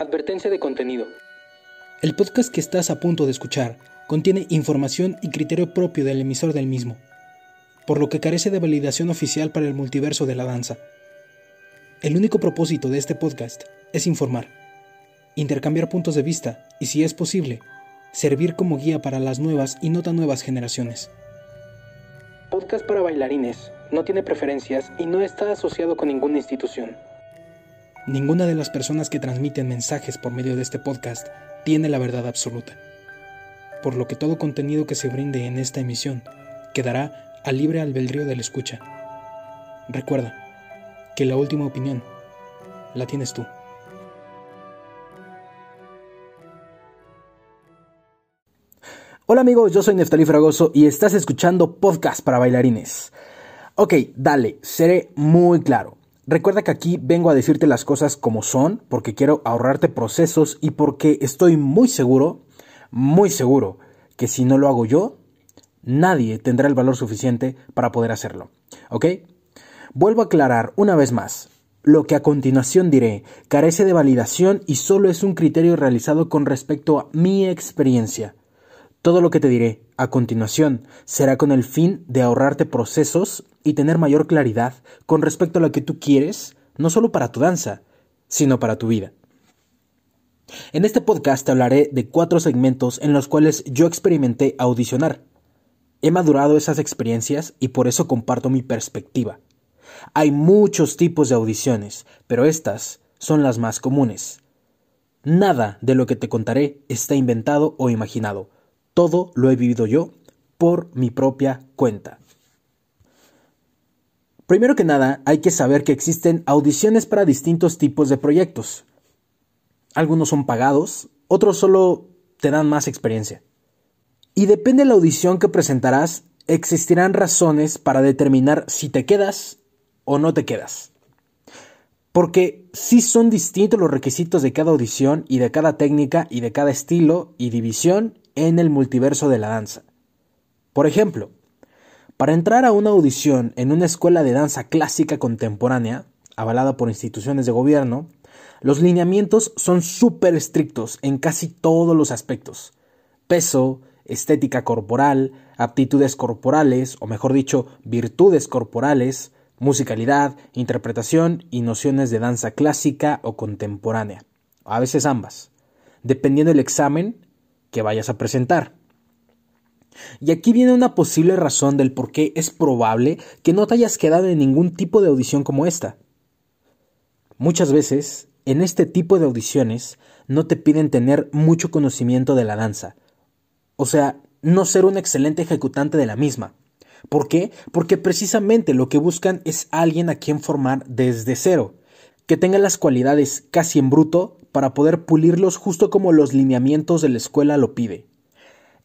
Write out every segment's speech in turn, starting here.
Advertencia de contenido. El podcast que estás a punto de escuchar contiene información y criterio propio del emisor del mismo, por lo que carece de validación oficial para el multiverso de la danza. El único propósito de este podcast es informar, intercambiar puntos de vista y, si es posible, servir como guía para las nuevas y no tan nuevas generaciones. Podcast para bailarines, no tiene preferencias y no está asociado con ninguna institución. Ninguna de las personas que transmiten mensajes por medio de este podcast tiene la verdad absoluta, por lo que todo contenido que se brinde en esta emisión quedará a libre albedrío del escucha. Recuerda que la última opinión la tienes tú. Hola amigos, yo soy Neftalí Fragoso y estás escuchando Podcast para Bailarines. Ok, dale, seré muy claro. Recuerda que aquí vengo a decirte las cosas como son, porque quiero ahorrarte procesos y porque estoy muy seguro, muy seguro, que si no lo hago yo, nadie tendrá el valor suficiente para poder hacerlo. ¿Ok? Vuelvo a aclarar una vez más. Lo que a continuación diré carece de validación y solo es un criterio realizado con respecto a mi experiencia. Todo lo que te diré a continuación será con el fin de ahorrarte procesos y tener mayor claridad con respecto a lo que tú quieres, no solo para tu danza, sino para tu vida. En este podcast te hablaré de cuatro segmentos en los cuales yo experimenté audicionar. He madurado esas experiencias y por eso comparto mi perspectiva. Hay muchos tipos de audiciones, pero estas son las más comunes. Nada de lo que te contaré está inventado o imaginado todo lo he vivido yo por mi propia cuenta. Primero que nada, hay que saber que existen audiciones para distintos tipos de proyectos. Algunos son pagados, otros solo te dan más experiencia. Y depende de la audición que presentarás, existirán razones para determinar si te quedas o no te quedas. Porque sí son distintos los requisitos de cada audición y de cada técnica y de cada estilo y división en el multiverso de la danza. Por ejemplo, para entrar a una audición en una escuela de danza clásica contemporánea, avalada por instituciones de gobierno, los lineamientos son súper estrictos en casi todos los aspectos. Peso, estética corporal, aptitudes corporales, o mejor dicho, virtudes corporales, musicalidad, interpretación y nociones de danza clásica o contemporánea, a veces ambas. Dependiendo del examen, que vayas a presentar. Y aquí viene una posible razón del por qué es probable que no te hayas quedado en ningún tipo de audición como esta. Muchas veces, en este tipo de audiciones, no te piden tener mucho conocimiento de la danza. O sea, no ser un excelente ejecutante de la misma. ¿Por qué? Porque precisamente lo que buscan es alguien a quien formar desde cero, que tenga las cualidades casi en bruto para poder pulirlos justo como los lineamientos de la escuela lo pide.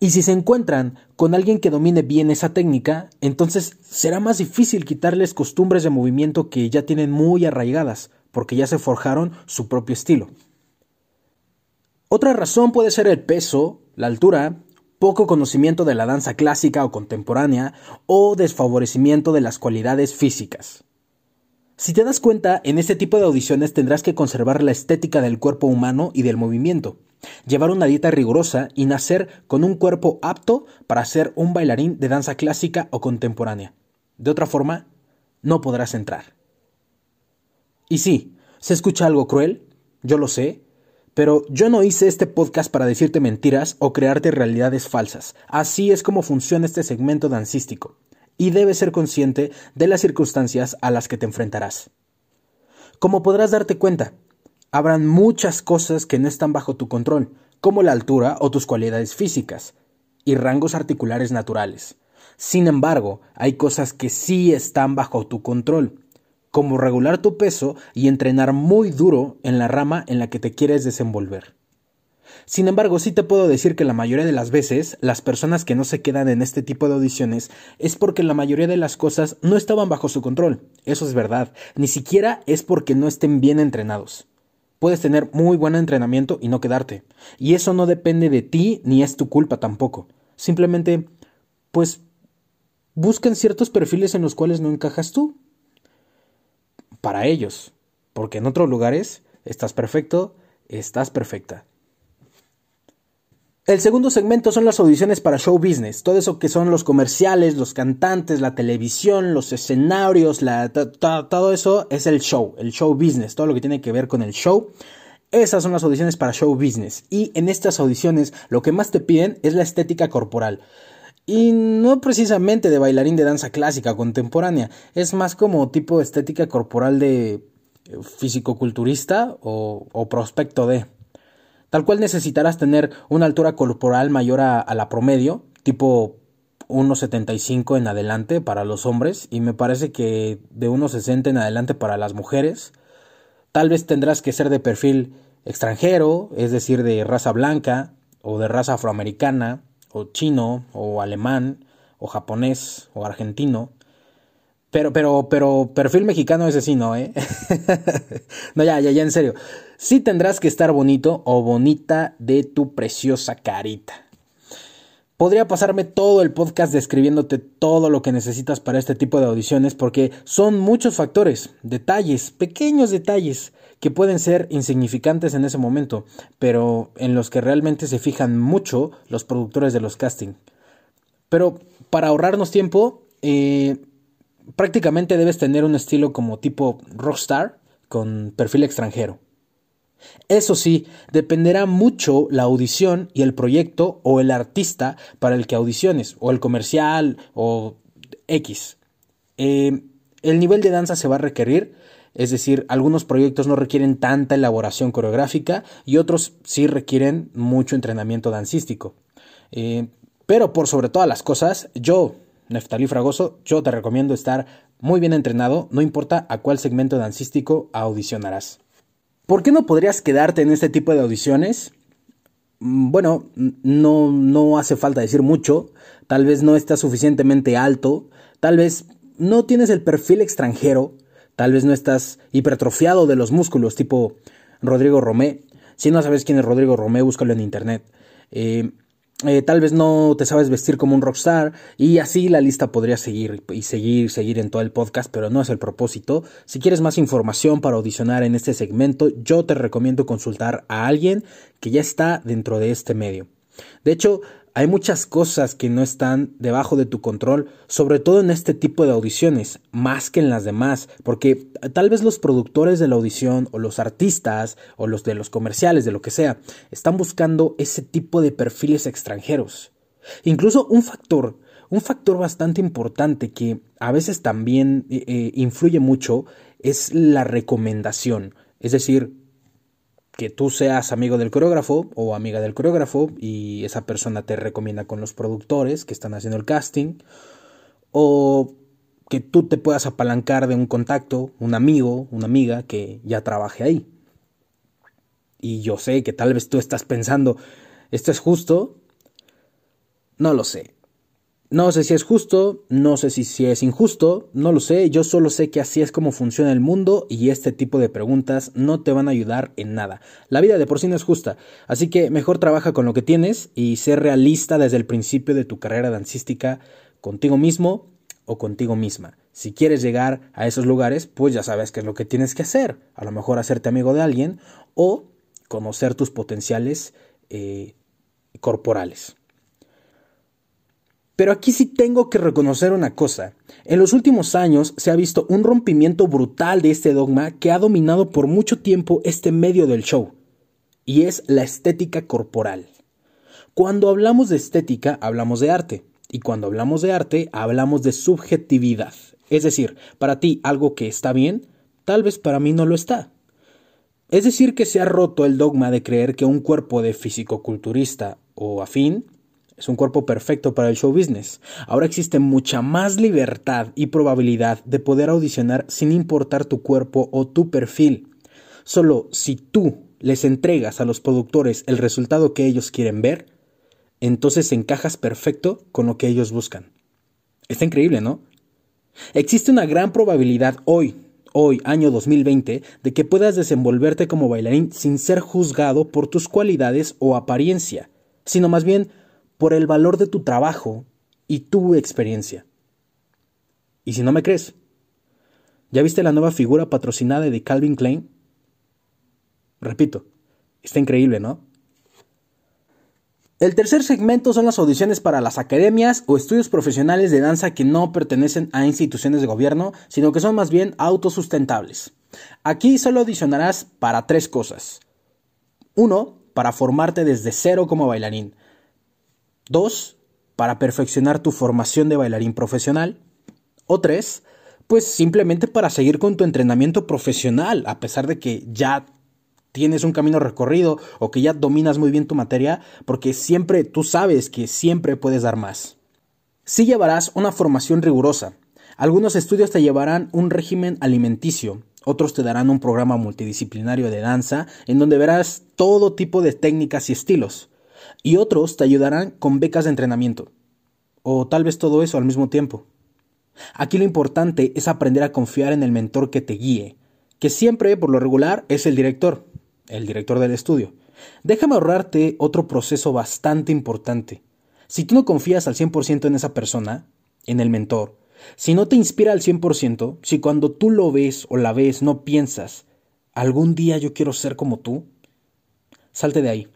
Y si se encuentran con alguien que domine bien esa técnica, entonces será más difícil quitarles costumbres de movimiento que ya tienen muy arraigadas, porque ya se forjaron su propio estilo. Otra razón puede ser el peso, la altura, poco conocimiento de la danza clásica o contemporánea o desfavorecimiento de las cualidades físicas. Si te das cuenta, en este tipo de audiciones tendrás que conservar la estética del cuerpo humano y del movimiento, llevar una dieta rigurosa y nacer con un cuerpo apto para ser un bailarín de danza clásica o contemporánea. De otra forma, no podrás entrar. Y sí, se escucha algo cruel, yo lo sé, pero yo no hice este podcast para decirte mentiras o crearte realidades falsas. Así es como funciona este segmento dancístico y debes ser consciente de las circunstancias a las que te enfrentarás. Como podrás darte cuenta, habrán muchas cosas que no están bajo tu control, como la altura o tus cualidades físicas y rangos articulares naturales. Sin embargo, hay cosas que sí están bajo tu control, como regular tu peso y entrenar muy duro en la rama en la que te quieres desenvolver. Sin embargo, sí te puedo decir que la mayoría de las veces las personas que no se quedan en este tipo de audiciones es porque la mayoría de las cosas no estaban bajo su control. Eso es verdad. Ni siquiera es porque no estén bien entrenados. Puedes tener muy buen entrenamiento y no quedarte. Y eso no depende de ti ni es tu culpa tampoco. Simplemente, pues, buscan ciertos perfiles en los cuales no encajas tú. Para ellos. Porque en otros lugares estás perfecto estás perfecta. El segundo segmento son las audiciones para show business, todo eso que son los comerciales, los cantantes, la televisión, los escenarios, todo eso es el show, el show business, todo lo que tiene que ver con el show. Esas son las audiciones para show business. Y en estas audiciones lo que más te piden es la estética corporal. Y no precisamente de bailarín de danza clásica contemporánea, es más como tipo estética corporal de eh, fisicoculturista o, o prospecto de. Tal cual necesitarás tener una altura corporal mayor a, la promedio, tipo 1,75 en adelante para los hombres y me parece que de 1,60 en adelante para las mujeres. Tal vez tendrás que ser de perfil extranjero, es decir, de raza blanca o de raza afroamericana o chino o alemán o japonés o argentino. Pero, pero, pero, perfil mexicano ese sí, ¿no? ¿eh? no, ya, ya, ya, en serio. Sí tendrás que estar bonito o bonita de tu preciosa carita. Podría pasarme todo el podcast describiéndote todo lo que necesitas para este tipo de audiciones porque son muchos factores, detalles, pequeños detalles que pueden ser insignificantes en ese momento, pero en los que realmente se fijan mucho los productores de los casting. Pero para ahorrarnos tiempo, eh, prácticamente debes tener un estilo como tipo rockstar con perfil extranjero. Eso sí, dependerá mucho la audición y el proyecto o el artista para el que audiciones, o el comercial, o X. Eh, el nivel de danza se va a requerir, es decir, algunos proyectos no requieren tanta elaboración coreográfica y otros sí requieren mucho entrenamiento dancístico. Eh, pero por sobre todas las cosas, yo, Neftalí Fragoso, yo te recomiendo estar muy bien entrenado, no importa a cuál segmento dancístico audicionarás. ¿Por qué no podrías quedarte en este tipo de audiciones? Mm, bueno, no, no hace falta decir mucho, tal vez no estás suficientemente alto, tal vez no tienes el perfil extranjero, tal vez no estás hipertrofiado de los músculos tipo Rodrigo Romé. Si no sabes quién es Rodrigo Romé, búscalo en internet. Eh, eh, tal vez no te sabes vestir como un rockstar y así la lista podría seguir y seguir, seguir en todo el podcast, pero no es el propósito. Si quieres más información para audicionar en este segmento, yo te recomiendo consultar a alguien que ya está dentro de este medio. De hecho, hay muchas cosas que no están debajo de tu control, sobre todo en este tipo de audiciones, más que en las demás, porque tal vez los productores de la audición o los artistas o los de los comerciales, de lo que sea, están buscando ese tipo de perfiles extranjeros. Incluso un factor, un factor bastante importante que a veces también eh, eh, influye mucho es la recomendación. Es decir, que tú seas amigo del coreógrafo o amiga del coreógrafo y esa persona te recomienda con los productores que están haciendo el casting o que tú te puedas apalancar de un contacto, un amigo, una amiga que ya trabaje ahí. Y yo sé que tal vez tú estás pensando, ¿esto es justo? No lo sé. No sé si es justo, no sé si, es injusto, no lo sé, yo solo sé que así es como funciona el mundo y este tipo de preguntas no te van a ayudar en nada. La vida de por sí no es justa, así que mejor trabaja con lo que tienes y sé realista desde el principio de tu carrera dancística contigo mismo o contigo misma. Si quieres llegar a esos lugares, pues ya sabes qué es lo que tienes que hacer. A lo mejor hacerte amigo de alguien o conocer tus potenciales eh, corporales. Pero aquí sí tengo que reconocer una cosa. En los últimos años se ha visto un rompimiento brutal de este dogma que ha dominado por mucho tiempo este medio del show, y es la estética corporal. Cuando hablamos de estética, hablamos de arte, y cuando hablamos de arte, hablamos de subjetividad. Es decir, para ti algo que está bien, tal vez para mí no lo está. Es decir, que se ha roto el dogma de creer que un cuerpo de fisicoculturista o afín es un cuerpo perfecto para el show business. Ahora existe mucha más libertad y probabilidad de poder audicionar sin importar tu cuerpo o tu perfil. Solo si tú les entregas a los productores el resultado que ellos quieren ver, entonces encajas perfecto con lo que ellos buscan. Está increíble, ¿no? Existe una gran probabilidad hoy, hoy, año 2020, de que puedas desenvolverte como bailarín sin ser juzgado por tus cualidades o apariencia, sino más bien por el valor de tu trabajo y tu experiencia. Y si no me crees, ¿ya viste la nueva figura patrocinada de Calvin Klein? Repito, Está increíble, ¿no? El tercer segmento son las audiciones para las academias o estudios profesionales de danza que no pertenecen a instituciones de gobierno, sino que son más bien autosustentables. Aquí solo audicionarás para tres cosas. Uno, para formarte desde cero como bailarín. Dos, para perfeccionar tu formación de bailarín profesional. O tres, pues simplemente para seguir con tu entrenamiento profesional, a pesar de que ya tienes un camino recorrido o que ya dominas muy bien tu materia, porque siempre tú sabes que siempre puedes dar más. Sí llevarás una formación rigurosa. Algunos estudios te llevarán un régimen alimenticio, otros te darán un programa multidisciplinario de danza en donde verás todo tipo de técnicas y estilos, y otros te ayudarán con becas de entrenamiento, o tal vez todo eso al mismo tiempo. Aquí lo importante es aprender a confiar en el mentor que te guíe, que siempre, por lo regular, es el director el director del estudio. Déjame ahorrarte otro proceso bastante importante. Si tú no confías al 100% en esa persona, en el mentor, si no te inspira al 100%, si cuando tú lo ves o la ves no piensas, algún día yo quiero ser como tú, salte de ahí.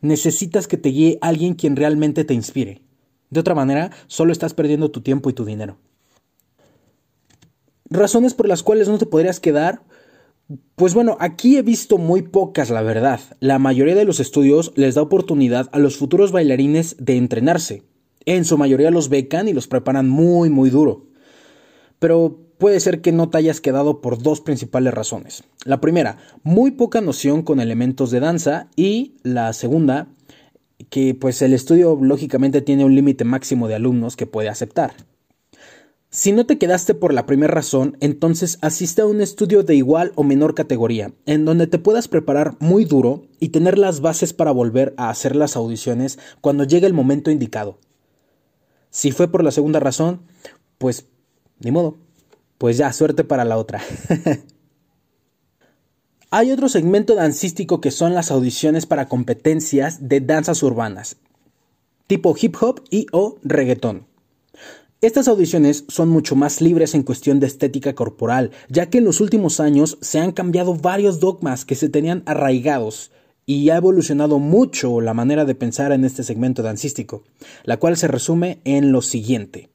Necesitas que te guíe alguien quien realmente te inspire. De otra manera, solo estás perdiendo tu tiempo y tu dinero. Razones por las cuales no te podrías quedar pues bueno, aquí he visto muy pocas, la verdad. La mayoría de los estudios les da oportunidad a los futuros bailarines de entrenarse. En su mayoría los becan y los preparan muy, muy duro. Pero puede ser que no te hayas quedado por dos principales razones. La primera, muy poca noción con elementos de danza y la segunda, que pues el estudio lógicamente tiene un límite máximo de alumnos que puede aceptar. Si no te quedaste por la primera razón, entonces asiste a un estudio de igual o menor categoría, en donde te puedas preparar muy duro y tener las bases para volver a hacer las audiciones cuando llegue el momento indicado. Si fue por la segunda razón, pues ni modo, pues ya, suerte para la otra. Hay otro segmento dancístico que son las audiciones para competencias de danzas urbanas, tipo hip hop y o reggaetón. Estas audiciones son mucho más libres en cuestión de estética corporal, ya que en los últimos años se han cambiado varios dogmas que se tenían arraigados y ha evolucionado mucho la manera de pensar en este segmento dancístico, la cual se resume en lo siguiente.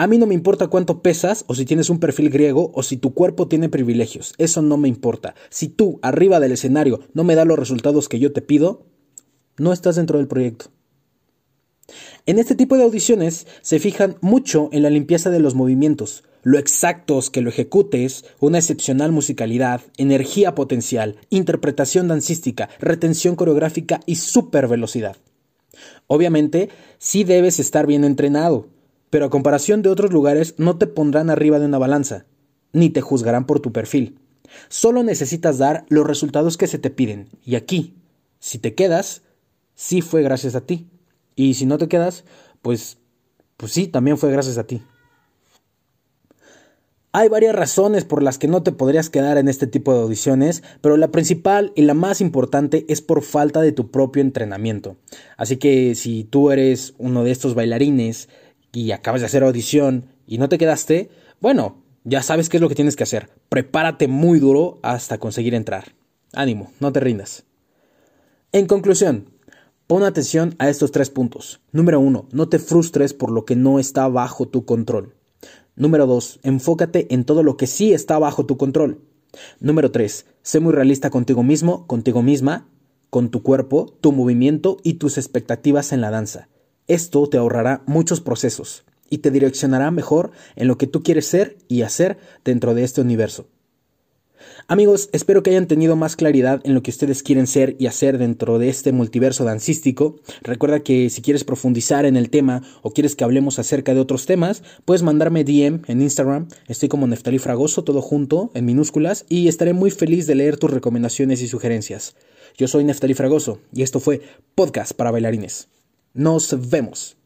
A mí no me importa cuánto pesas o si tienes un perfil griego o si tu cuerpo tiene privilegios, eso no me importa. Si tú, arriba del escenario, no me das los resultados que yo te pido, no estás dentro del proyecto. En este tipo de audiciones se fijan mucho en la limpieza de los movimientos, lo exactos que lo ejecutes, una excepcional musicalidad, energía potencial, interpretación dancística, retención coreográfica y super velocidad. Obviamente, sí debes estar bien entrenado, pero a comparación de otros lugares no te pondrán arriba de una balanza, ni te juzgarán por tu perfil. Solo necesitas dar los resultados que se te piden, y aquí, si te quedas, sí fue gracias a ti. Y si no te quedas, pues, pues sí, también fue gracias a ti. Hay varias razones por las que no te podrías quedar en este tipo de audiciones, pero la principal y la más importante es por falta de tu propio entrenamiento. Así que si tú eres uno de estos bailarines y acabas de hacer audición y no te quedaste, bueno, ya sabes qué es lo que tienes que hacer. Prepárate muy duro hasta conseguir entrar. Ánimo, no te rindas. En conclusión, Pon atención a estos tres puntos. Número uno, no te frustres por lo que no está bajo tu control. Número dos, enfócate en todo lo que sí está bajo tu control. Número tres, sé muy realista contigo mismo, contigo misma, con tu cuerpo, tu movimiento y tus expectativas en la danza. Esto te ahorrará muchos procesos y te direccionará mejor en lo que tú quieres ser y hacer dentro de este universo. Amigos, espero que hayan tenido más claridad en lo que ustedes quieren ser y hacer dentro de este multiverso dancístico. Recuerda que si quieres profundizar en el tema o quieres que hablemos acerca de otros temas, puedes mandarme DM en Instagram. Estoy como Neftalí Fragoso, todo junto, en minúsculas, y estaré muy feliz de leer tus recomendaciones y sugerencias. Yo soy Neftalí Fragoso y esto fue Podcast para Bailarines. Nos vemos.